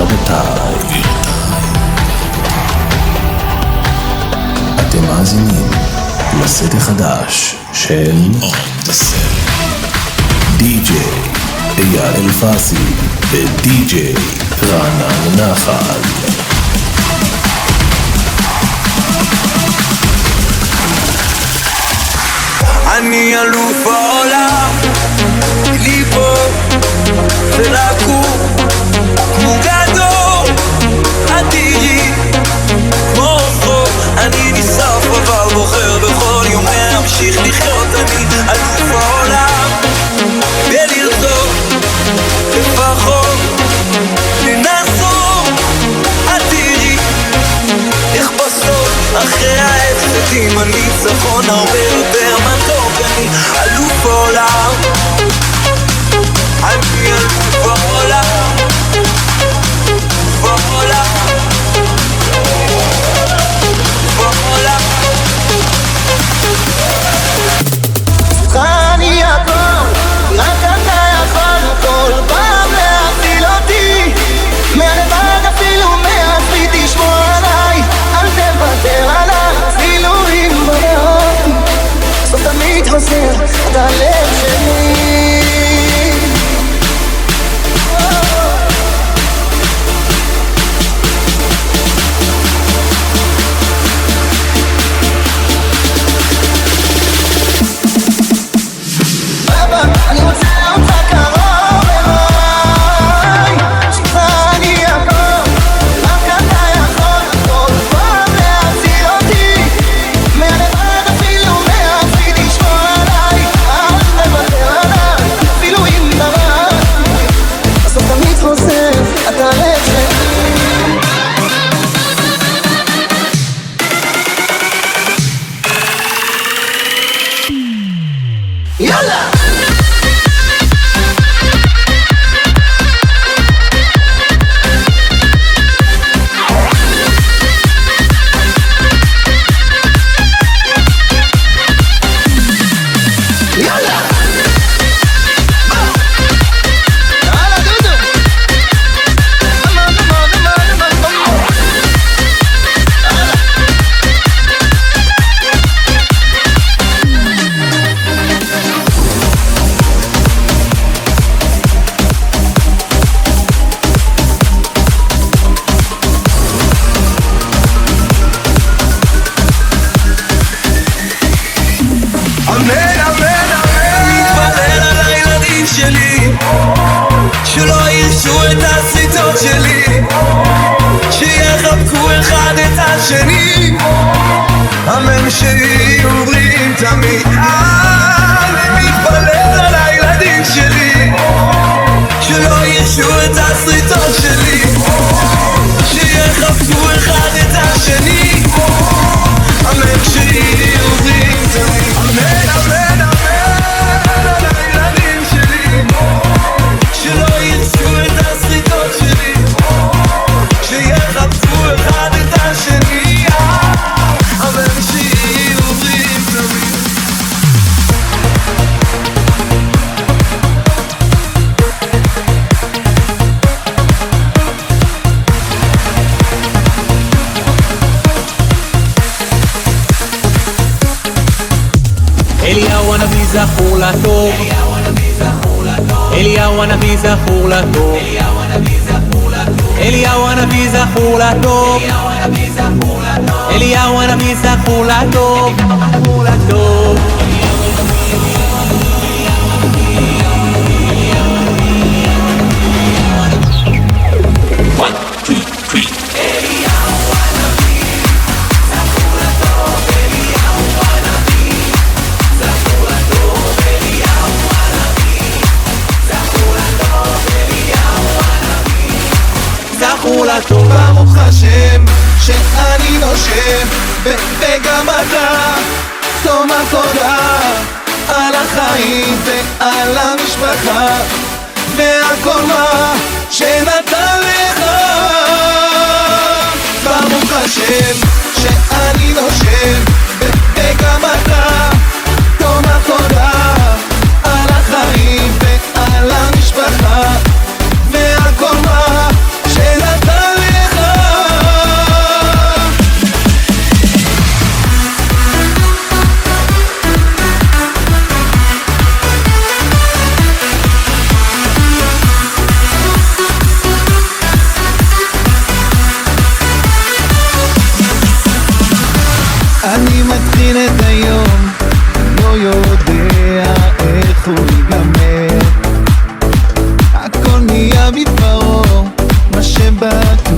רבותיי. אתם מאזינים לסט החדש של די.ג'יי אייל אלפסי ודי.ג'יי רענן נחל. אני אלופה אמשיך לחיות אני אלוף העולם. ולרצות לפחות לנסות. את תראי איך בסוף אחרי ההפסדים הניצחון הרבה יותר מתוק. אני אלוף העולם. אני אלוף Yalla! חושב, וגם אתה, תאמר התודה על החיים ועל המשפחה, ועל כל מה שנתן לך. ברוך השם, שאני נושב, וגם אתה, תאמר התודה על החיים ועל המשפחה. back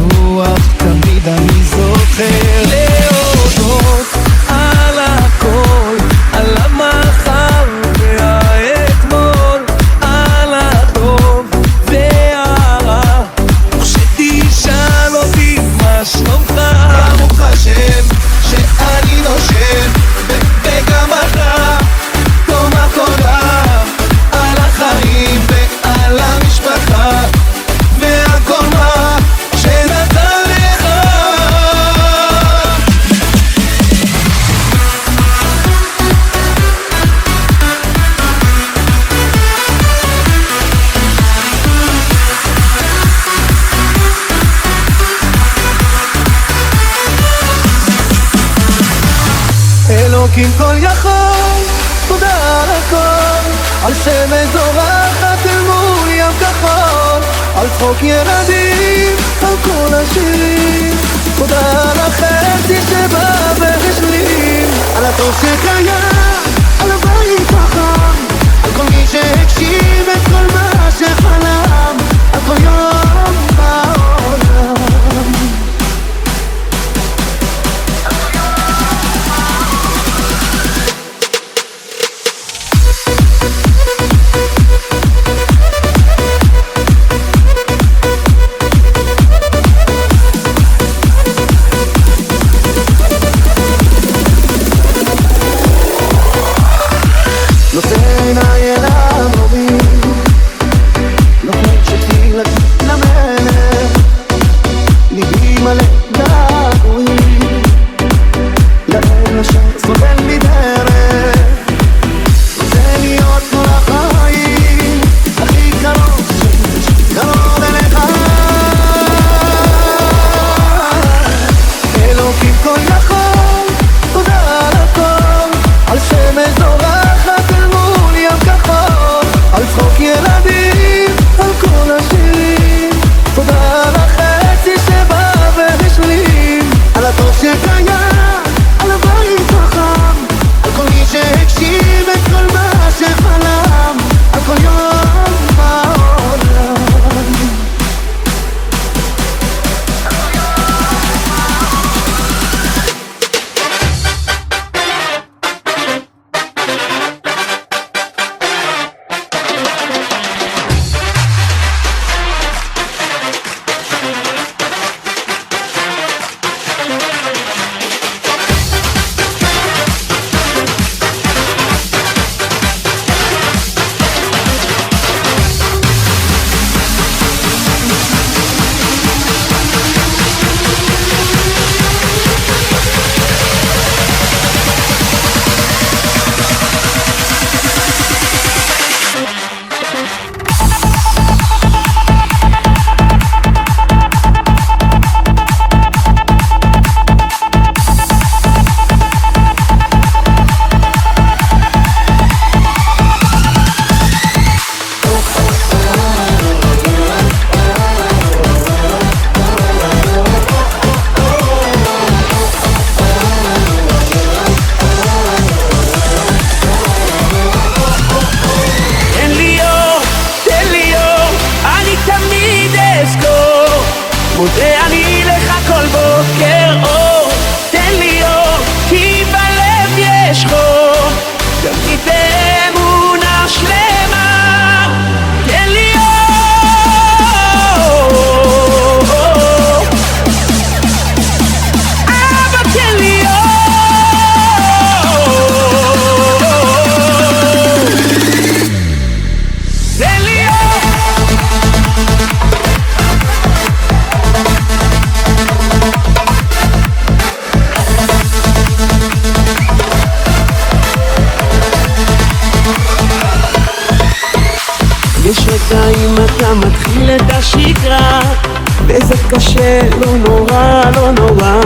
וזה קשה, לא נורא, לא נורא.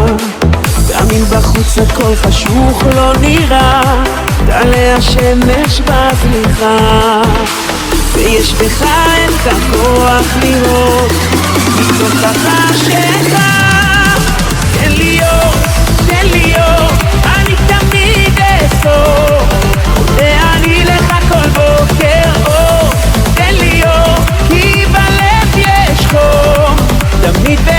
גם אם בחוץ הכל חשוך לא נראה, תעלה השמש בזליחה ויש בך אין כך כוח לראות, מתוכך שאתה תן לי אור, תן לי אור, אני תמיד אסור the meat.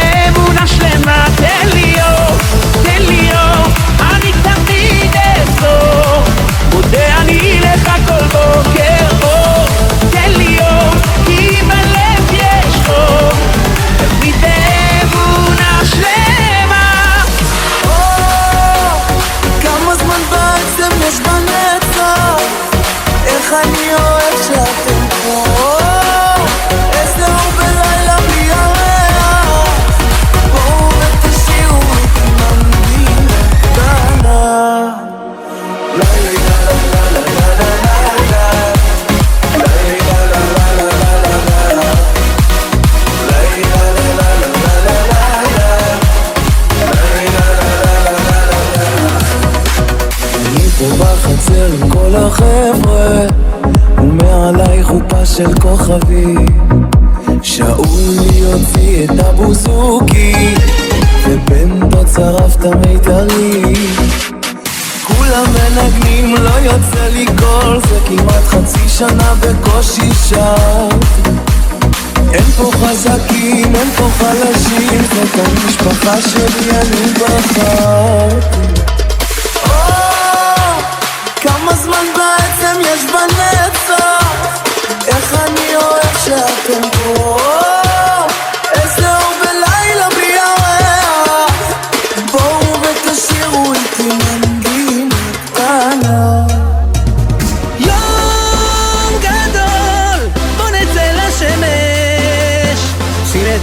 חצי שנה בקושי שט אין פה חזקים, אין פה חלשים זאת המשפחה שלי,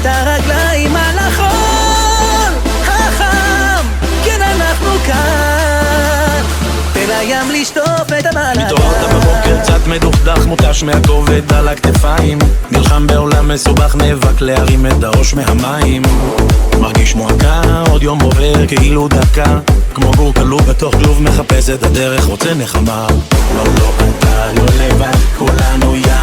את הרגליים על החול, החם, כן אנחנו כאן, תן לים לשטוף את בבוקר קצת מדוכדך, מותש מהכובד על הכתפיים. נלחם בעולם מסובך, נאבק להרים את הראש מהמים. מרגיש מועקה, עוד יום עובר כאילו דקה. כמו גור כלוא בתוך כלוב, מחפש את הדרך, רוצה נחמה. לא, לא, אתה לא לבד, כולנו יחד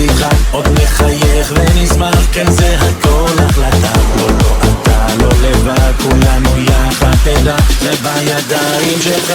איתך עוד נחייך ונשמח, כן זה הכל החלטה. לא, לא, אתה לא לבד, כולנו יחד, תדע, זה בידיים שלך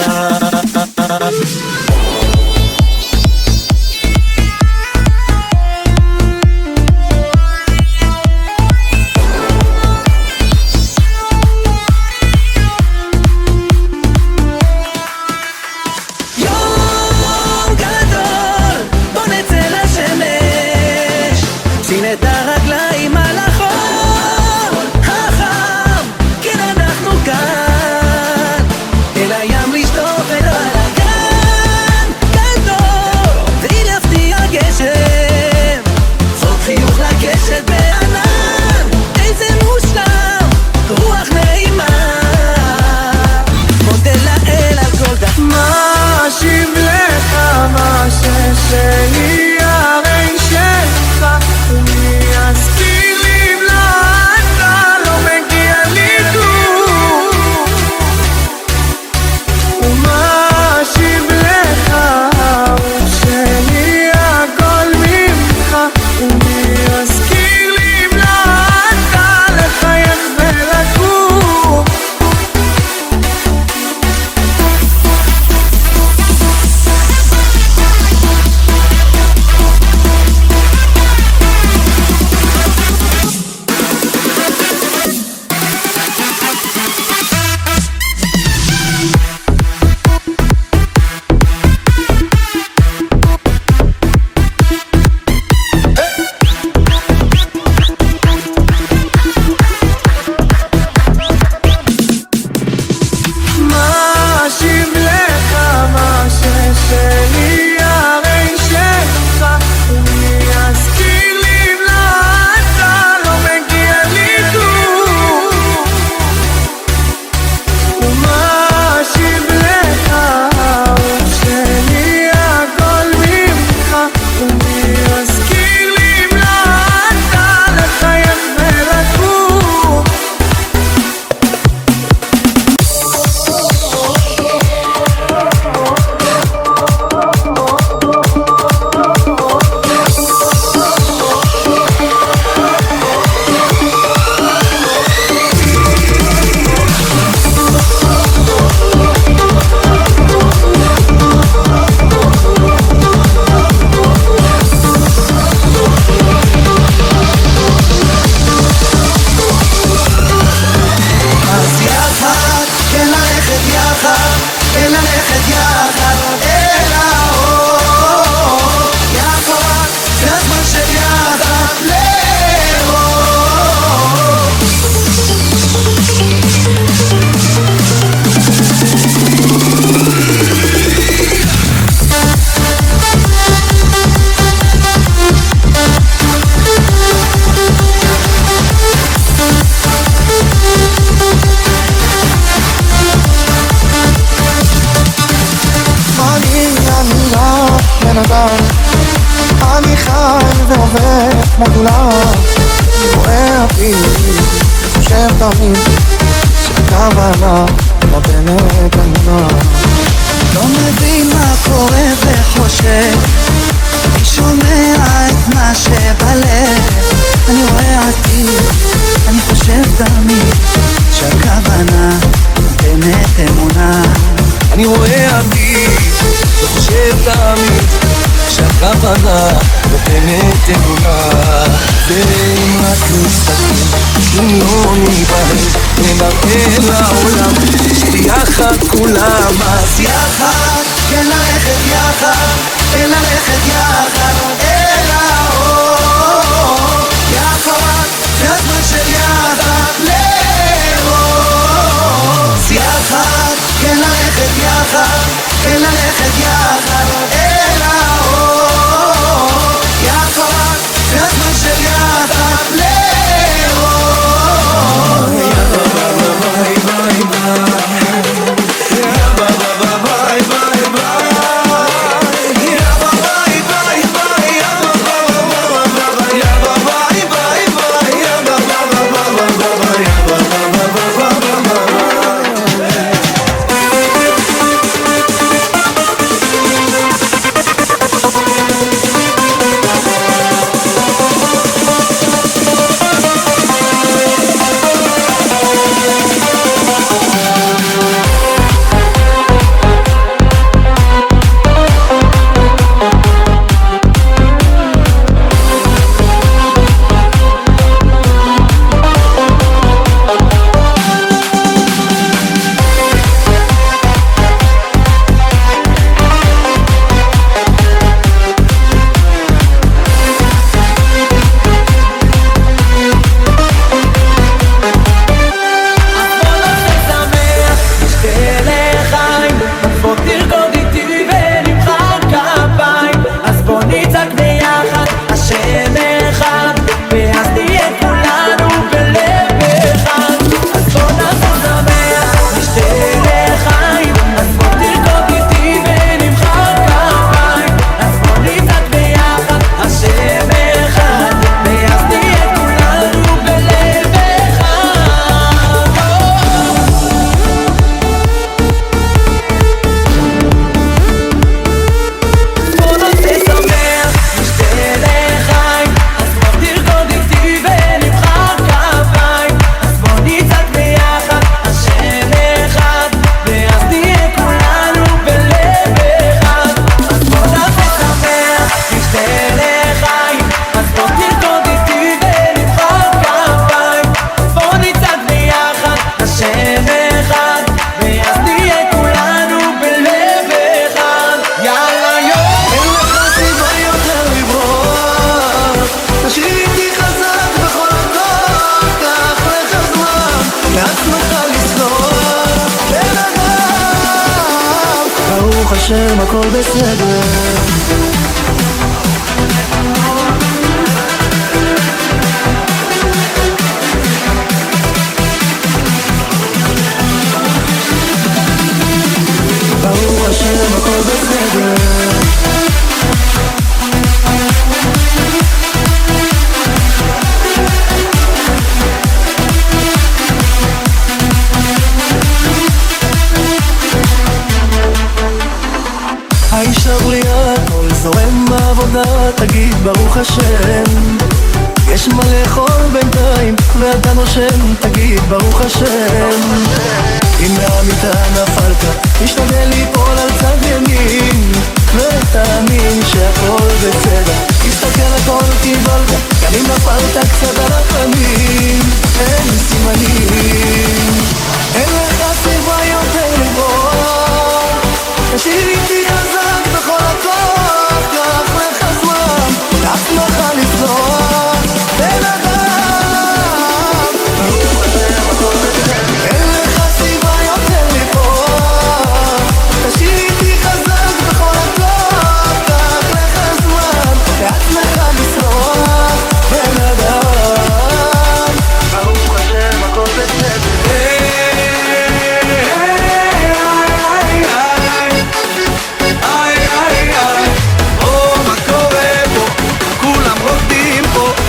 אם לא ניבהל, ונראה לעולם כולם אז יחד, כן ללכת יחד, כן ללכת יחד אל האור יחד, זה הזמן של יחד לארוז יחד, כן ללכת יחד, כן ללכת יחד זורם בעבודה, תגיד ברוך השם. יש מה לאכול בינתיים, ואתה נושם, תגיד ברוך השם. אם מהמיטה נפלת, תשתדל ליפול על צד ימין, ותאמין שהכל בסדר. תסתכל הכל קיבלת, גם אם נפלת קצת על הפנים, אין סימנים. אין לך סיבה יותר לברוח. תשאיר איתי חזק בכל הכוח, קח العصمة خالص. لو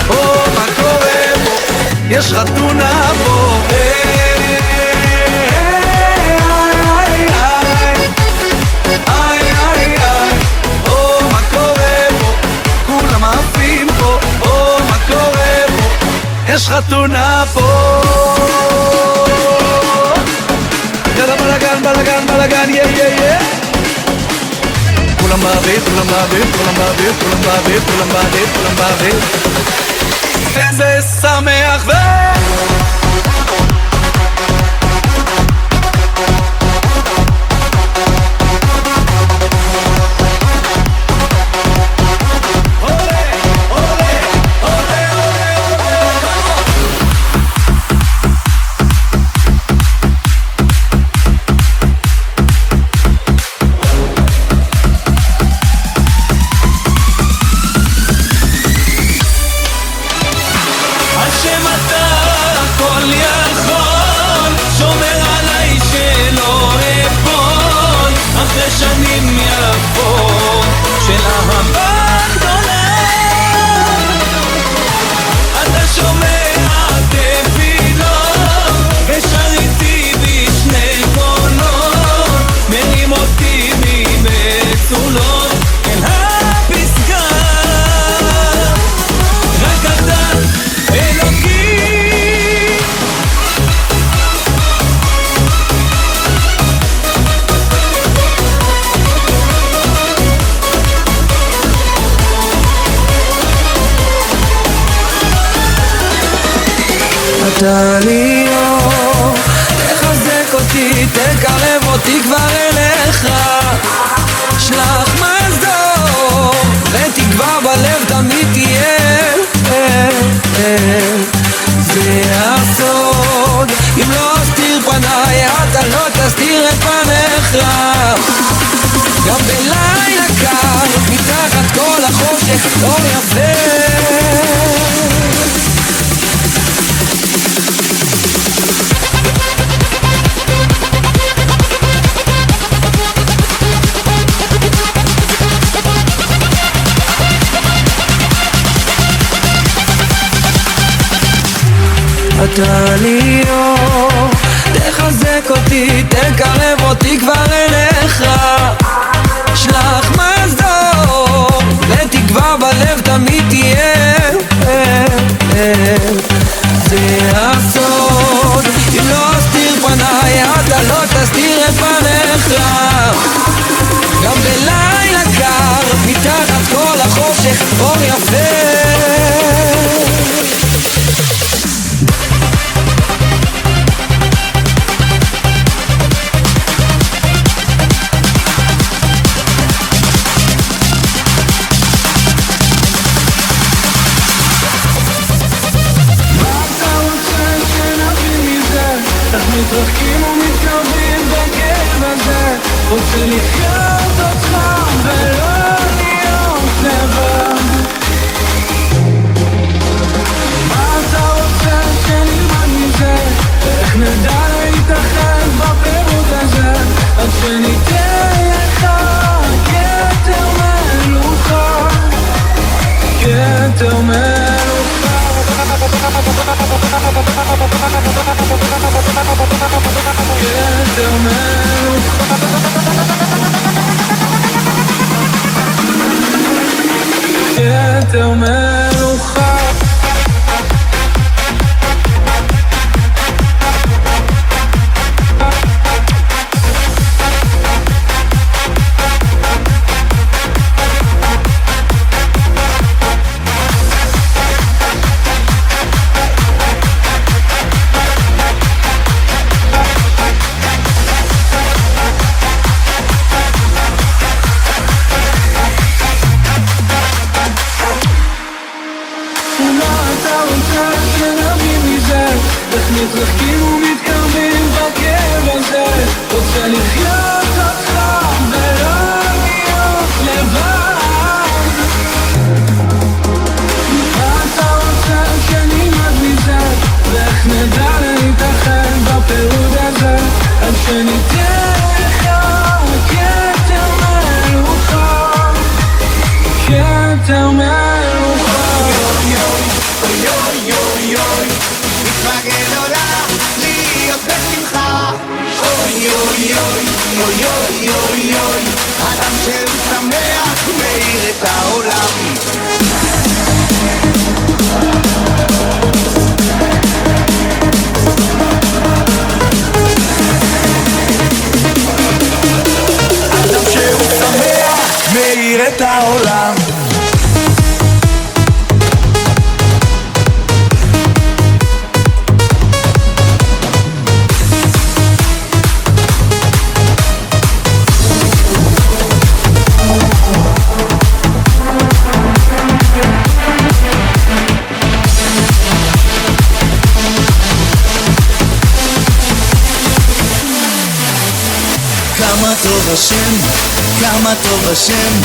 פה? או, מה קורה פה? יש חתונה פה. יש חתונה פה. יאללה בלאגן, בלאגן, בלאגן, יא יא יא באוויר, כולם באוויר, כולם באוויר איזה שמח ו... אתה לי תחזק אותי, תקרב אותי כבר אליך. שלח מזור, ותקווה בלב תמיד תהיה. זה הסוד, אם לא אסתיר פניי, אתה לא תסתיר את פניך. גם בלילה קר, מתחת כל החושך, אור יפה רוצה לחיות אותך ולא להיות לבד מה אתה רוצה שנלמד מזה? איך נדע להתאחד בפירוט הזה? עד שניתן לך כתר מלוכה כתר מלוכה כתר מלוכה כתר מלוכה אתה רוצה שנבין מזה? איך מתרחקים ומתקרבים בכאב הזה? רוצה לחיות אותך ולא להיות לבד אתה רוצה שנלמד מזה? ואיך נדע להתאחד בפירוד הזה? עד שניתן את העולם כמה טוב השם,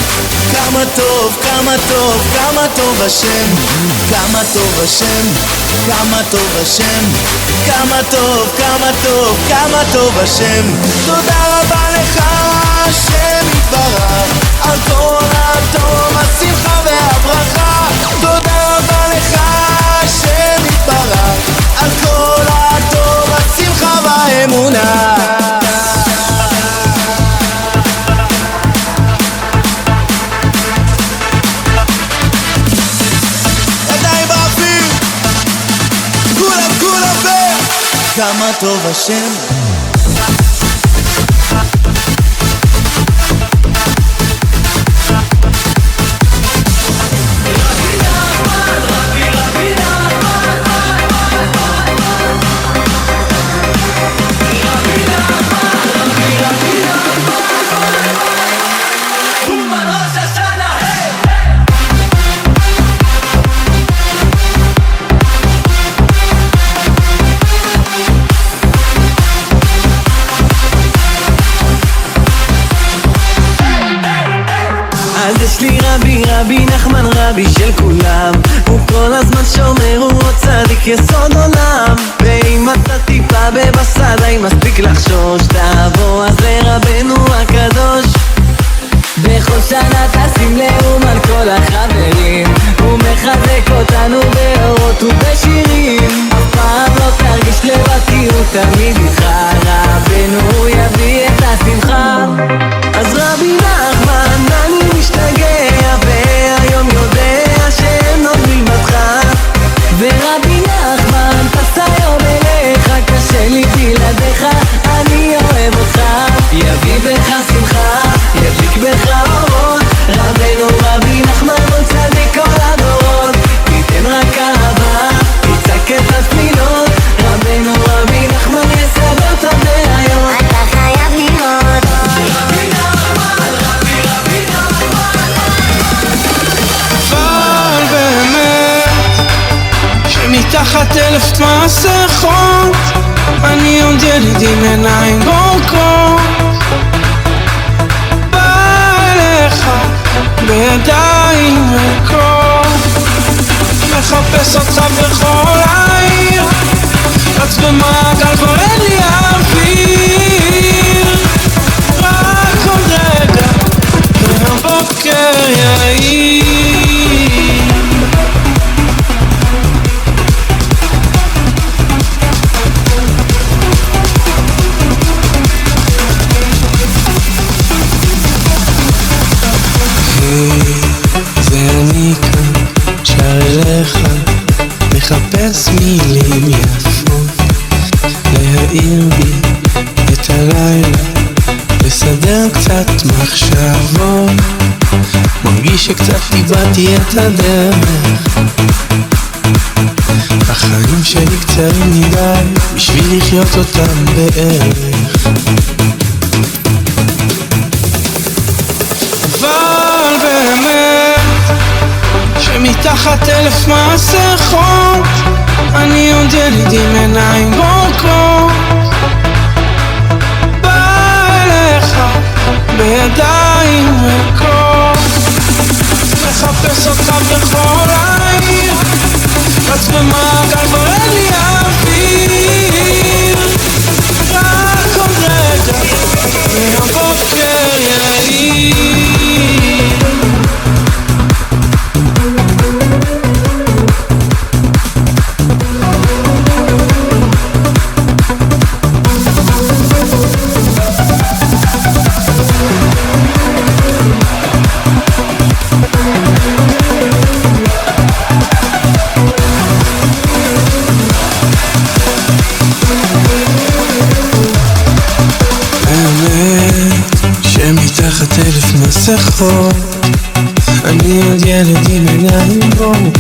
כמה טוב, כמה טוב, כמה טוב השם, כמה טוב השם, כמה טוב השם, כמה טוב, כמה טוב, כמה טוב השם. תודה רבה לך השם יתברך, על כל הטוב, השמחה והברכה. תודה רבה לך השם יתברך, על כל הטוב, השמחה והאמונה. כמה טוב השם כל הזמן שומר אותך בכל העיר. רץ במעגל כבר אין לי אוויר. רק עוד רגע והבוקר יאיר היי, זה אני מחפש מילים יפות, להאיר בי את הלילה, לסדר קצת מחשבות, מרגיש שקצת איבדתי את הדרך. החיים שלי קצרים מדי, בשביל לחיות אותם בערך. אבל באמת שמתחת אלף מסכות אני עוד ילד עם עיניים בורקות בא אליך בידיים ריקות. מחפש אותך בכל העיר. רץ במעגל כבר אין לי אוויר. רק עוד רגע והבוקר יאיר کن اگه یه گره دیمه نهیم گم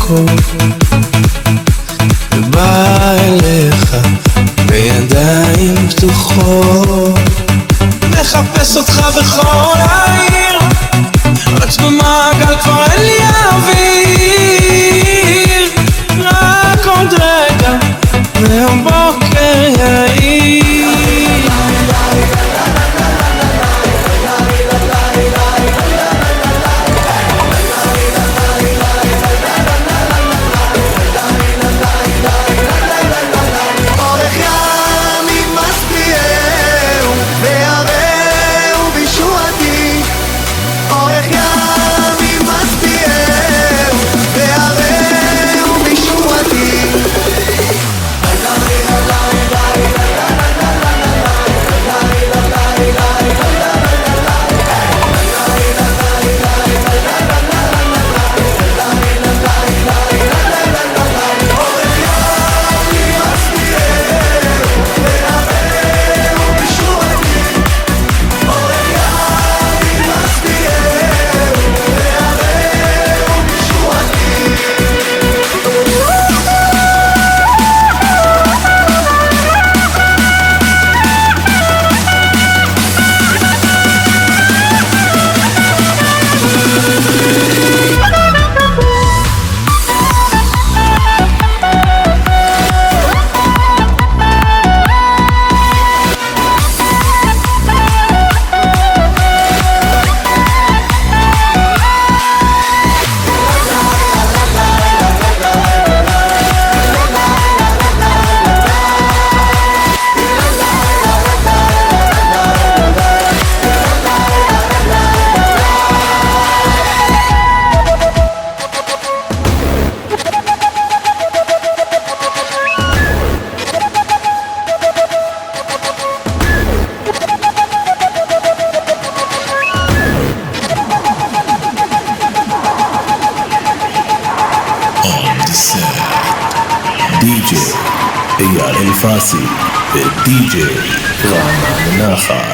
de DJ Ramanaja.